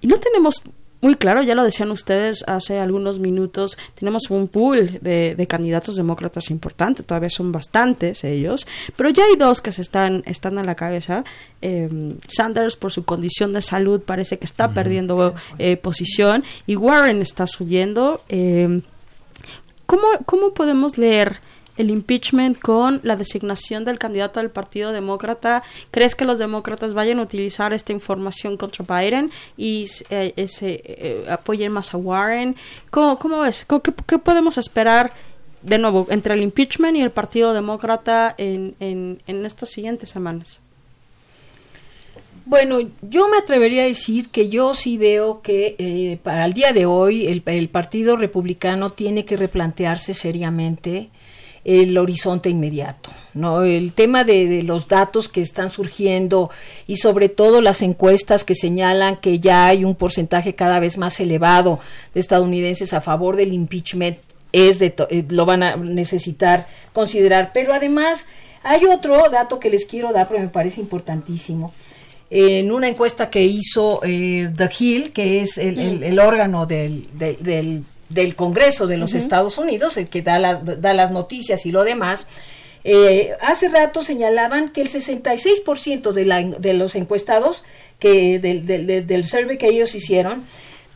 no tenemos muy claro, ya lo decían ustedes hace algunos minutos, tenemos un pool de, de candidatos demócratas importante, todavía son bastantes ellos, pero ya hay dos que se están, están a la cabeza. Eh, Sanders, por su condición de salud, parece que está perdiendo eh, posición y Warren está subiendo. Eh, ¿cómo, ¿Cómo podemos leer? El impeachment con la designación del candidato del Partido Demócrata. ¿Crees que los demócratas vayan a utilizar esta información contra Biden y eh, eh, apoyen más a Warren? ¿Cómo, ves? qué, podemos esperar de nuevo entre el impeachment y el Partido Demócrata en, estas siguientes semanas? Bueno, yo me atrevería a decir que yo sí veo que eh, para el día de hoy el, Partido Republicano tiene que replantearse seriamente el horizonte inmediato. ¿no? El tema de, los datos que están surgiendo y sobre todo las encuestas que señalan que ya hay un porcentaje cada vez más elevado de estadounidenses a favor del impeachment es de eh, lo van a necesitar considerar. Pero además hay otro dato que les quiero dar porque me parece importantísimo. En una encuesta que hizo eh, The Hill, que es el, órgano del, del del Congreso de los Estados Unidos, el que da, da las noticias y lo demás, eh, hace rato señalaban que el 66% de, la, de los encuestados que del, del, survey que ellos hicieron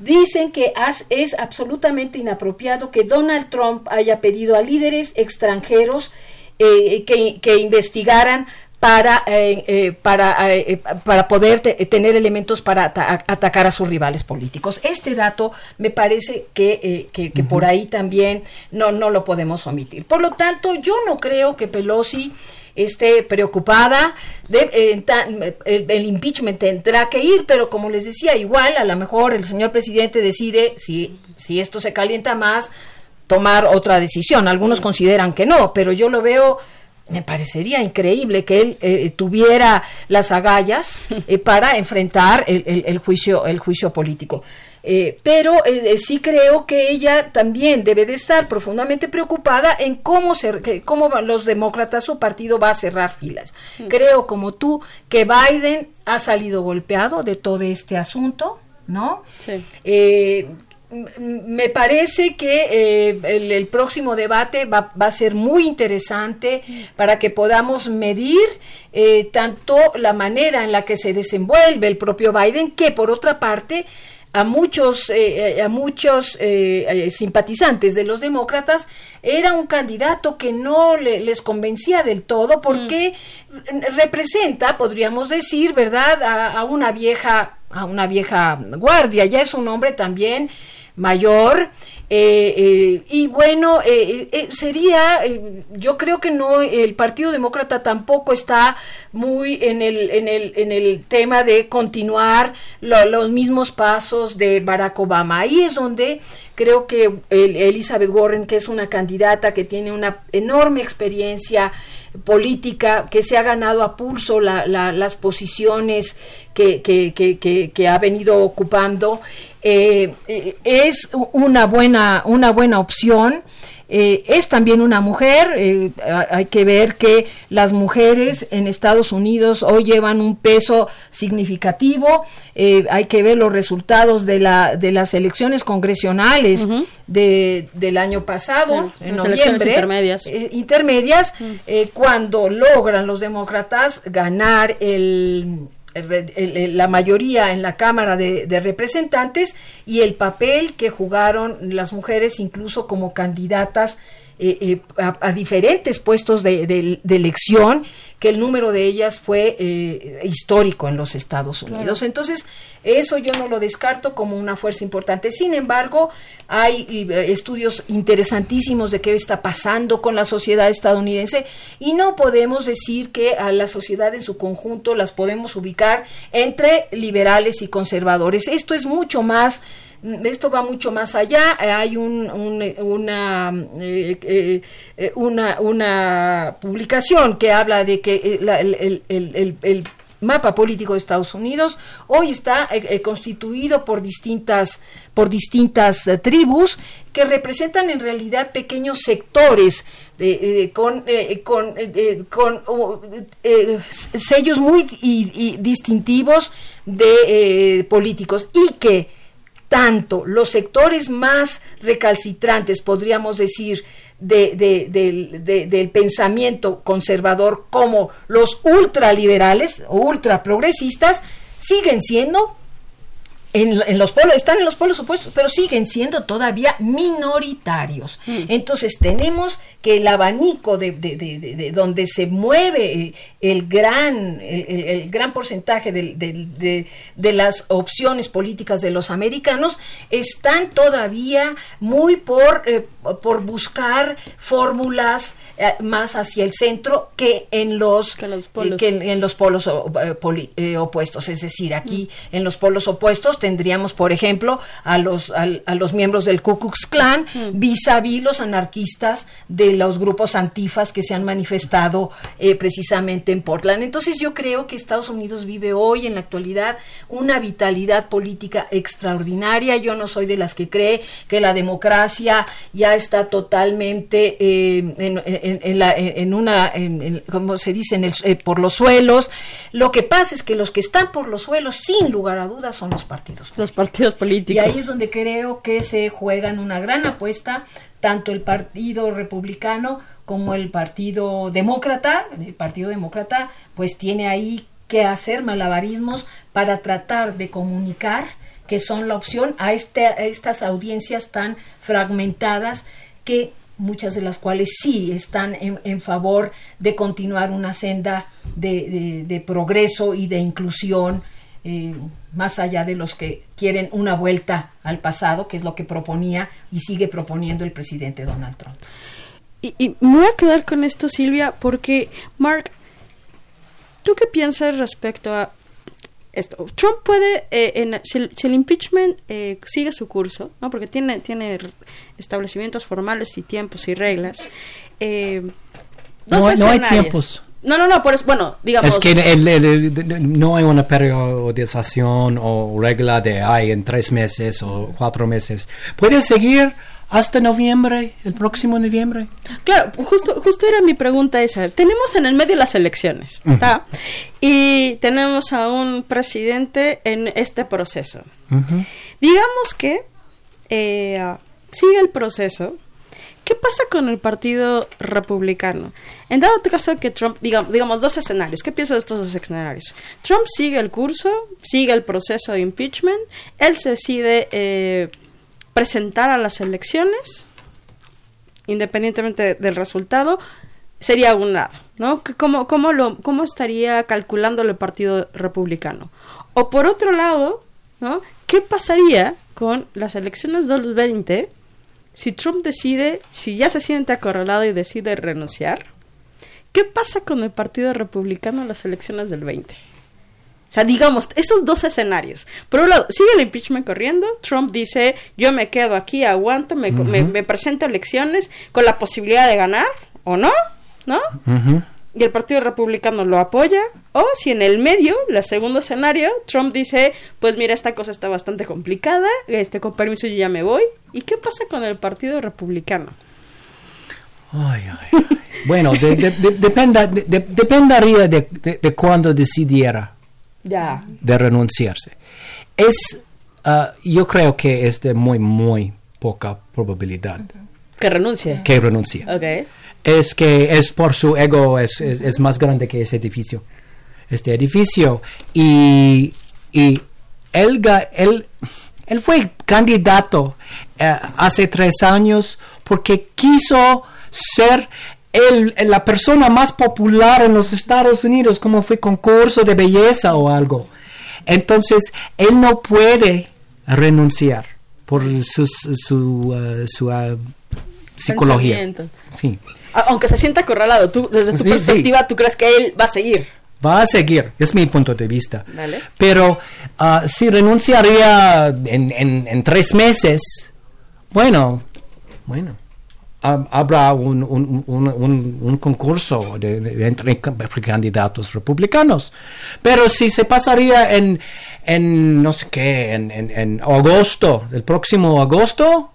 dicen que es absolutamente inapropiado que Donald Trump haya pedido a líderes extranjeros eh, que, que investigaran para, eh, eh, para, eh, para poder tener elementos para atacar a sus rivales políticos. Este dato me parece que, que, por ahí también no, no lo podemos omitir. Por lo tanto, yo no creo que Pelosi esté preocupada. De, el, impeachment tendrá que ir, pero como les decía, igual a lo mejor el señor presidente decide, si, si esto se calienta más, tomar otra decisión. Algunos consideran que no, pero yo lo veo me parecería increíble que él eh, tuviera las agallas eh, para enfrentar el, juicio el juicio político. Eh, pero sí creo que ella también debe de estar profundamente preocupada en cómo se, cómo los demócratas su partido va a cerrar filas. Mm. creo como tú que Biden ha salido golpeado de todo este asunto no sí me parece que eh, el, próximo debate va, a ser muy interesante para que podamos medir eh, tanto la manera en la que se desenvuelve el propio Biden, que por otra parte a muchos, eh, a muchos simpatizantes de los demócratas era un candidato que no les convencía del todo porque mm. representa, podríamos decir, verdad, a, a, una vieja, a una vieja guardia. Ya es un hombre también mayor. Eh, eh, y bueno, eh, sería, yo creo que no, el Partido Demócrata tampoco está muy en el, en el, en el tema de continuar los mismos pasos de Barack Obama. Ahí es donde creo que Elizabeth Warren, que es una candidata que tiene una enorme experiencia política, que se ha ganado a pulso las posiciones que, que, que, ha venido ocupando, es una buena, una buena opción. Eh, es también una mujer, hay que ver que las mujeres en Estados Unidos hoy llevan un peso significativo, hay que ver los resultados de, la, de las elecciones congresionales de, del año pasado, en noviembre, intermedias, intermedias cuando logran los demócratas ganar el la mayoría en la Cámara de, Representantes y el papel que jugaron las mujeres incluso como candidatas eh, eh, a, diferentes puestos de, elección, que el número de ellas fue eh, histórico en los Estados Unidos. Entonces, eso yo no lo descarto como una fuerza importante. Sin embargo, hay estudios interesantísimos de qué está pasando con la sociedad estadounidense y no podemos decir que a la sociedad en su conjunto las podemos ubicar entre liberales y conservadores. Esto es mucho más esto va mucho más allá. Hay un, una, eh, eh, una, una publicación que habla de que eh, el, el, el, mapa político de Estados Unidos hoy está constituido por distintas por distintas tribus que representan en realidad pequeños sectores con, con, con sellos muy distintivos de políticos y que tanto los sectores más recalcitrantes, podríamos decir, del pensamiento conservador como los ultraliberales o ultraprogresistas siguen siendo en, los polos, están en los polos opuestos, pero siguen siendo todavía minoritarios. Mm. Entonces tenemos que el abanico de, donde se mueve eh, el gran, el, gran porcentaje de, las opciones políticas de los americanos están todavía muy por, eh, por buscar fórmulas eh, más hacia el centro que en los, polos, en, los polos opuestos. Es decir, aquí mm. en los polos opuestos tendríamos, por ejemplo, a los, a, los miembros del Ku Klux Klan vis a vis los anarquistas de los grupos antifas que se han manifestado eh, precisamente en Portland. Entonces yo creo que Estados Unidos vive hoy, en la actualidad, una vitalidad política extraordinaria. Yo no soy de las que cree que la democracia ya está totalmente eh, en, la, en, una, como se dice, en eh, por los suelos. Lo que pasa es que los que están por los suelos, sin lugar a dudas, son los partidos los partidos políticos. Y ahí es donde creo que se juegan una gran apuesta, tanto el Partido Republicano como el Partido Demócrata. El Partido Demócrata pues tiene ahí que hacer malabarismos para tratar de comunicar que son la opción a, este, estas audiencias tan fragmentadas que muchas de las cuales sí están en, favor de continuar una senda de progreso y de inclusión eh, más allá de los que quieren una vuelta al pasado, que es lo que proponía y sigue proponiendo el presidente Donald Trump. Y, me voy a quedar con esto, Silvia, porque, Mark, ¿tú qué piensas respecto a esto? Trump puede, eh, en, si, el, impeachment eh, sigue su curso, ¿no? porque tiene, tiene establecimientos formales y tiempos y reglas, no, no hay tiempos. No, no, no, por eso, bueno, digamos... Es que no hay una periodización o regla de, ay, en tres meses o cuatro meses. Puede seguir hasta noviembre, el próximo noviembre. Claro, justo, justo era mi pregunta esa. Tenemos en el medio las elecciones, ¿está? Y tenemos a un presidente en este proceso. Digamos que eh, sigue el proceso, ¿Qué pasa con el Partido Republicano? En dado caso que Trump, digamos, digamos dos escenarios, ¿qué piensas de estos dos escenarios? Trump sigue el curso, sigue el proceso de impeachment, él se decide eh, presentar a las elecciones, independientemente del resultado, sería un lado, ¿no? ¿Cómo, cómo, lo, ¿Cómo estaría calculando el Partido Republicano? O por otro lado, ¿no? ¿Qué pasaría con las elecciones del 20 si Trump decide, si ya se siente acorralado y decide renunciar, ¿qué pasa con el Partido Republicano en las elecciones del 20? O sea, digamos, estos dos escenarios. Por un lado, sigue el impeachment corriendo. Trump dice, yo me quedo aquí, aguanto, me, presento a elecciones con la posibilidad de ganar, ¿o no? ¿No? Y el Partido Republicano lo apoya, o si en el medio, el segundo escenario, Trump dice, pues mira, esta cosa está bastante complicada, este con permiso yo ya me voy. ¿Y qué pasa con el Partido Republicano? bueno, dependería de, de, cuándo decidiera ya. de renunciarse. Es, ah, yo creo que es de muy, muy poca probabilidad. Que renuncie. Que renuncie. Okay es que es por su ego, es, es, más grande que ese edificio. Este edificio. Y, y él, él, él fue candidato eh, hace tres años porque quiso ser el, la persona más popular en los Estados Unidos, como fue concurso de belleza o algo. Entonces, él no puede renunciar por su, su, uh, uh, psicología. Sí aunque se sienta acorralado, tú, desde tu perspectiva, ¿tú crees que él va a seguir? Va a seguir, es mi punto de vista. Pero ah, si renunciaría en, en, tres meses, bueno, bueno, habrá un, un, un, un concurso de, entre candidatos republicanos. Pero si se pasaría en, en no sé qué, en, en, agosto, el próximo agosto,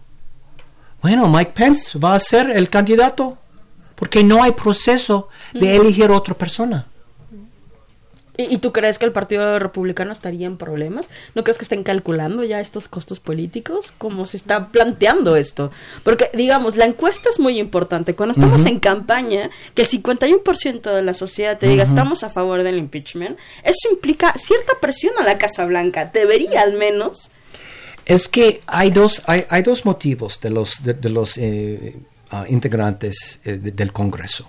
bueno, Mike Pence va a ser el candidato porque no hay proceso de elegir otra persona. ¿Y, tú crees que el Partido Republicano estaría en problemas? ¿No crees que estén calculando ya estos costos políticos? ¿Cómo se está planteando esto? Porque, digamos, la encuesta es muy importante. Cuando estamos en campaña, que el 51% de la sociedad te diga estamos a favor del impeachment, eso implica cierta presión a la Casa Blanca. Debería al menos. Es que hay dos, hay, hay dos motivos de los, de, los ah, integrantes eh, del Congreso.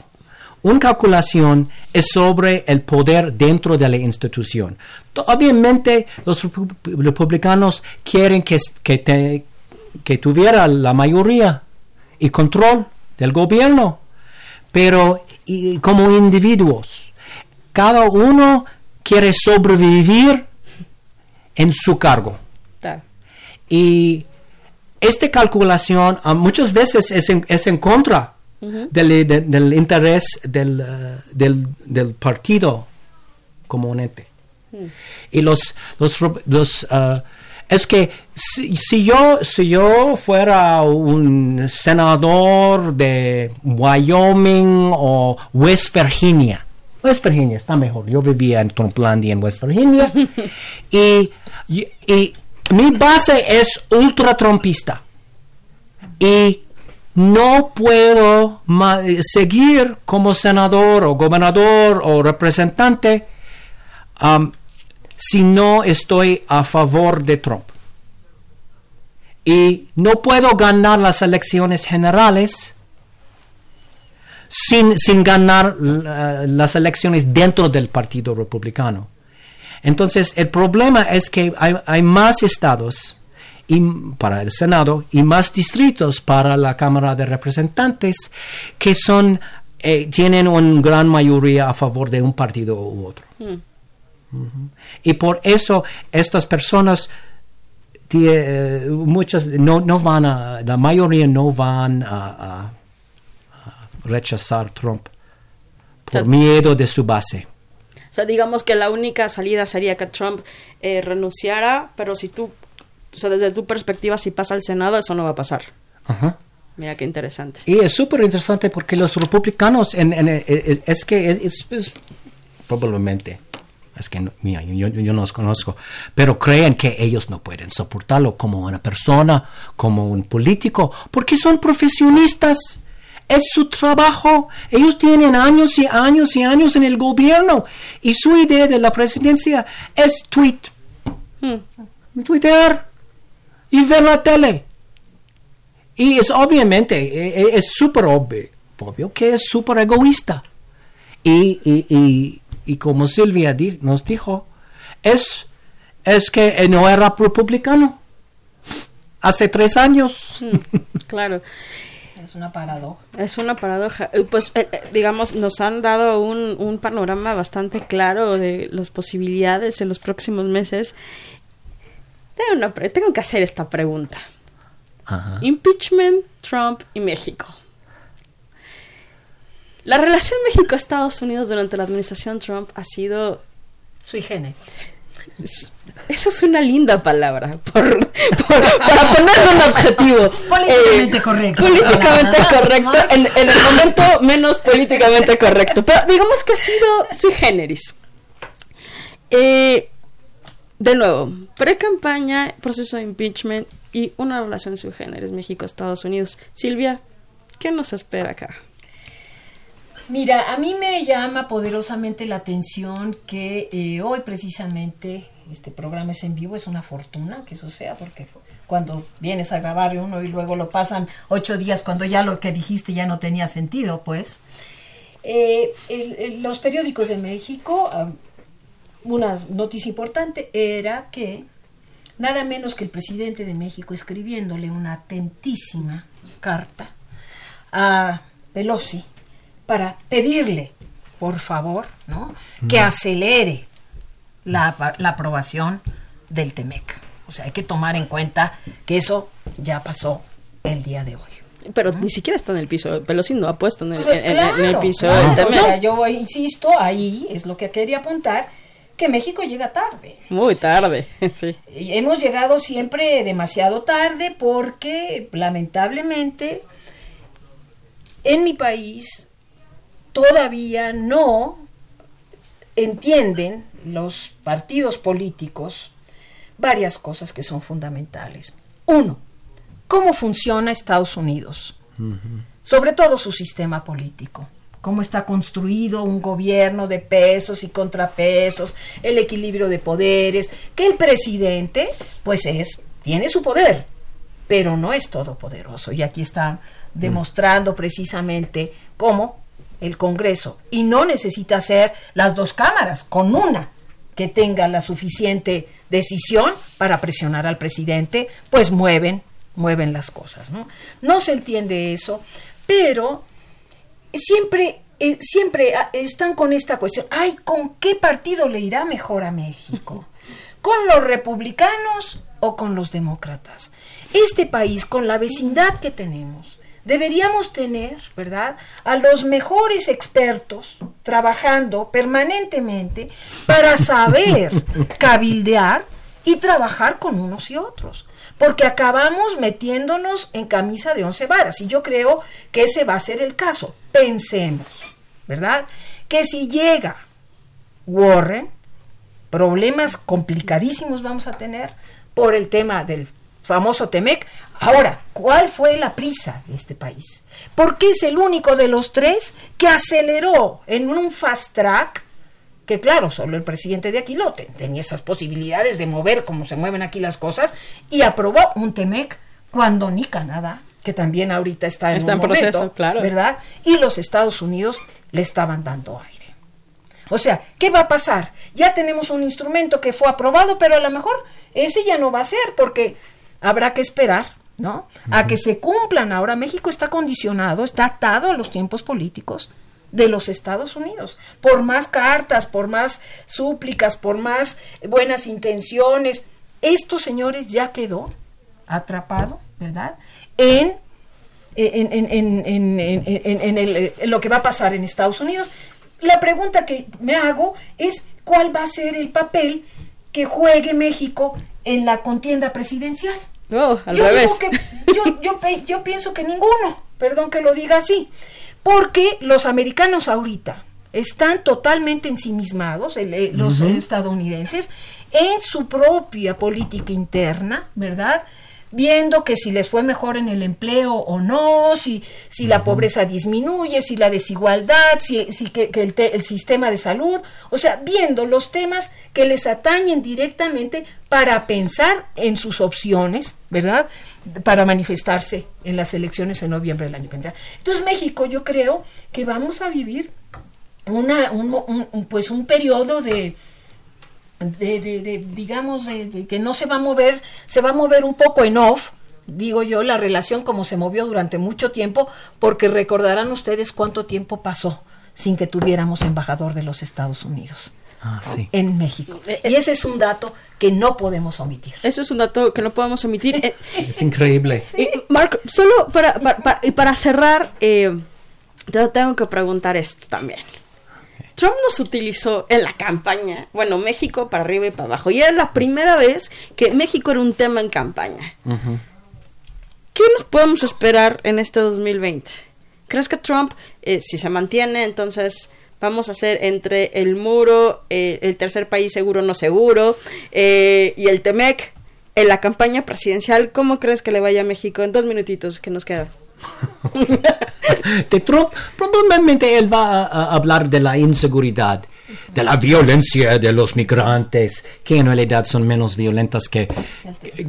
Una calculación es sobre el poder dentro de la institución. Obviamente los republicanos quieren que, que, tuviera la mayoría y control del gobierno, pero como individuos, cada uno quiere sobrevivir en su cargo. Y esta calculación ah, muchas veces es es en contra del, interés del, eh, del, del, partido como un ente. Hmm. Y los, los, los uh, es que si, yo, si yo fuera un senador de Wyoming o West Virginia, West Virginia está mejor. Yo vivía en Trumplandia, en West Virginia. y, y, y, mi base es ultra trompista. Y no puedo seguir como senador o gobernador o representante um, si no estoy a favor de Trump. Y no puedo ganar las elecciones generales sin, sin ganar uh, las elecciones dentro del Partido Republicano. Entonces, el problema es que hay, hay más estados y para el Senado y más distritos para la Cámara de Representantes que son eh, tienen una gran mayoría a favor de un partido u otro. Hmm. Y por eso estas personas eh, muchas no, no van a la mayoría no van a, rechazar Trump por miedo de su base. O sea, digamos que la única salida sería que Trump eh, renunciara, pero si tú o sea, desde tu perspectiva, si pasa al Senado, eso no va a pasar. Ajá. Mira qué interesante. Y es súper interesante porque los republicanos, en, es, que es, probablemente, es que mira, yo, yo, no los conozco, pero creen que ellos no pueden soportarlo como una persona, como un político, porque son profesionistas. Es su trabajo. Ellos tienen años y años y años en el gobierno. Y su idea de la presidencia es tweet. Hmm. Twitter y ver la tele. Y es obviamente, e, e, es súper obvio, obvio que es súper egoísta. Y, y, y, como Silvia nos dijo, es, es que no era republicano. Hace tres años. Mm, claro. Es una paradoja. Es una paradoja. Eh, pues, eh, eh, digamos, nos han dado un, un panorama bastante claro de las posibilidades en los próximos meses tengo, tengo que hacer esta pregunta. Impeachment, Trump y México. La relación México-Estados Unidos durante la administración Trump ha sido... Sui generis. Eso es una linda palabra, por, para ponerle un objetivo. Políticamente eh, correcto. Políticamente correcto, en, en, el momento menos políticamente correcto. Pero digamos que ha sido sui generis. Eh, de nuevo, pre-campaña, proceso de impeachment y una relación sui generis México-Estados Unidos. Silvia, ¿qué nos espera acá? Mira, a mí me llama poderosamente la atención que eh, hoy precisamente este programa es en vivo, es una fortuna que eso sea, porque cuando vienes a grabar uno y luego lo pasan ocho días cuando ya lo que dijiste ya no tenía sentido, pues. Eh, los periódicos de México una noticia importante era que nada menos que el presidente de México escribiéndole una atentísima carta a Pelosi para pedirle, por favor, ¿no? que acelere la, la aprobación del TEMEC. O sea, hay que tomar en cuenta que eso ya pasó el día de hoy. Pero ni siquiera está en el piso. Pelosi no ha puesto en el, en, el piso el TEMEC. O sea, yo insisto, ahí es lo que quería apuntar que México llega tarde. Muy tarde, sí. Hemos llegado siempre demasiado tarde porque lamentablemente en mi país todavía no entienden los partidos políticos varias cosas que son fundamentales. Uno, cómo funciona Estados Unidos, sobre todo su sistema político. Cómo está construido un gobierno de pesos y contrapesos, el equilibrio de poderes, que el presidente, pues es, tiene su poder, pero no es todopoderoso. Y aquí está demostrando precisamente cómo el Congreso, y no necesita ser las dos cámaras, con una que tenga la suficiente decisión para presionar al presidente, pues mueven, mueven las cosas, ¿no? No se entiende eso, pero siempre, eh, siempre ah, están con esta cuestión, ay, ¿con qué partido le irá mejor a México? ¿Con los republicanos o con los demócratas? Este país, con la vecindad que tenemos, deberíamos tener, ¿verdad?, a los mejores expertos trabajando permanentemente para saber cabildear y trabajar con unos y otros porque acabamos metiéndonos en camisa de once varas y yo creo que ese va a ser el caso. Pensemos, ¿verdad? Que si llega Warren, problemas complicadísimos vamos a tener por el tema del famoso Temec. Ahora, ¿cuál fue la prisa de este país? Porque es el único de los tres que aceleró en un fast track que claro, solo el presidente de Aquilote tenía esas posibilidades de mover como se mueven aquí las cosas y aprobó un TEMEC cuando ni Canadá, que también ahorita está en, un proceso, claro. ¿verdad? Y los Estados Unidos le estaban dando aire. O sea, ¿qué va a pasar? Ya tenemos un instrumento que fue aprobado, pero a lo mejor ese ya no va a ser porque habrá que esperar ¿no? A que se cumplan. Ahora México está condicionado, está atado a los tiempos políticos de los Estados Unidos. Por más cartas, por más súplicas, por más buenas intenciones, esto, señores, ya quedó atrapado, ¿verdad? En, en, lo que va a pasar en Estados Unidos. La pregunta que me hago es cuál va a ser el papel que juegue México en la contienda presidencial. Yo, yo pienso que ninguno, perdón que lo diga así. Porque los americanos ahorita están totalmente ensimismados, los estadounidenses, en su propia política interna, ¿verdad? Viendo que si les fue mejor en el empleo o no, si, si la pobreza disminuye, si la desigualdad, si, si que, el, el, sistema de salud, o sea, viendo los temas que les atañen directamente para pensar en sus opciones, ¿verdad? para manifestarse en las elecciones en noviembre del año que entra. Entonces México yo creo que vamos a vivir una, un, pues un periodo de, de, digamos, de, que no se va a mover, se va a mover un poco en off, digo yo, la relación como se movió durante mucho tiempo, porque recordarán ustedes cuánto tiempo pasó sin que tuviéramos embajador de los Estados Unidos. Ah, en México. Y ese es un dato que no podemos omitir. Ese es un dato que no podemos omitir. Eh, es increíble. Marco, solo para, para, para, cerrar, eh, te tengo que preguntar esto también. Trump nos utilizó en la campaña, bueno, México para arriba y para abajo, y era la primera vez que México era un tema en campaña. ¿Qué nos podemos esperar en este 2020? ¿Crees que Trump, si se mantiene, entonces vamos a hacer entre el muro, eh, el tercer país seguro no seguro eh, y el TEMEC en la campaña presidencial. ¿Cómo crees que le vaya a México en dos minutitos que nos queda? de Trump, probablemente él va a, hablar de la inseguridad, de la violencia de los migrantes, que en realidad son menos violentas que,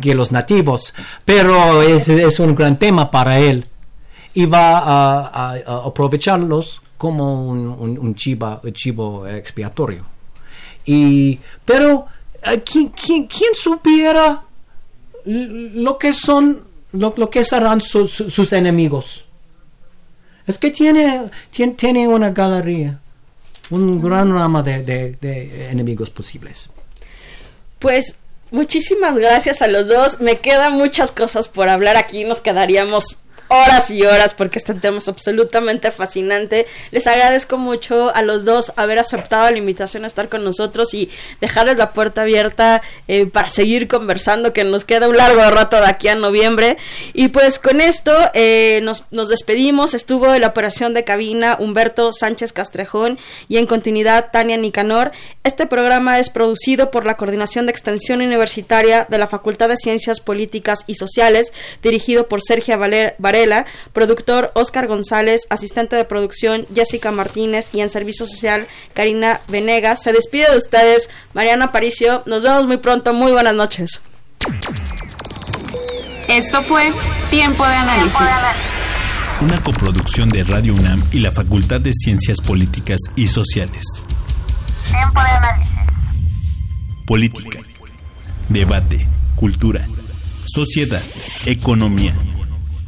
que los nativos, pero es, es, un gran tema para él y va a aprovecharlos como un, un, chivo expiatorio. Y, pero, eh, ¿quién, quién, quién supiera lo que son, lo, lo que serán sus enemigos? Es que tiene, tiene, una galería, un gran rama de, de enemigos posibles. Pues muchísimas gracias a los dos. Me quedan muchas cosas por hablar aquí. Nos quedaríamos horas y horas porque este tema es absolutamente fascinante. Les agradezco mucho a los dos haber aceptado la invitación a estar con nosotros y dejarles la puerta abierta eh, para seguir conversando, que nos queda un largo rato de aquí a noviembre. Y pues con esto eh, nos, nos despedimos. Estuvo en la operación de cabina Humberto Sánchez Castrejón y en continuidad Tania Nicanor. Este programa es producido por la Coordinación de Extensión Universitaria de la Facultad de Ciencias Políticas y Sociales, dirigido por Sergio Varela, productor Oscar González, asistente de producción Jessica Martínez y en servicio social Karina Venegas. Se despide de ustedes Mariana Paricio. Nos vemos muy pronto. Muy buenas noches. Esto fue Tiempo de Análisis. Una coproducción de Radio UNAM y la Facultad de Ciencias Políticas y Sociales. Tiempo de Análisis. Política. Debate. Cultura. Sociedad. Economía.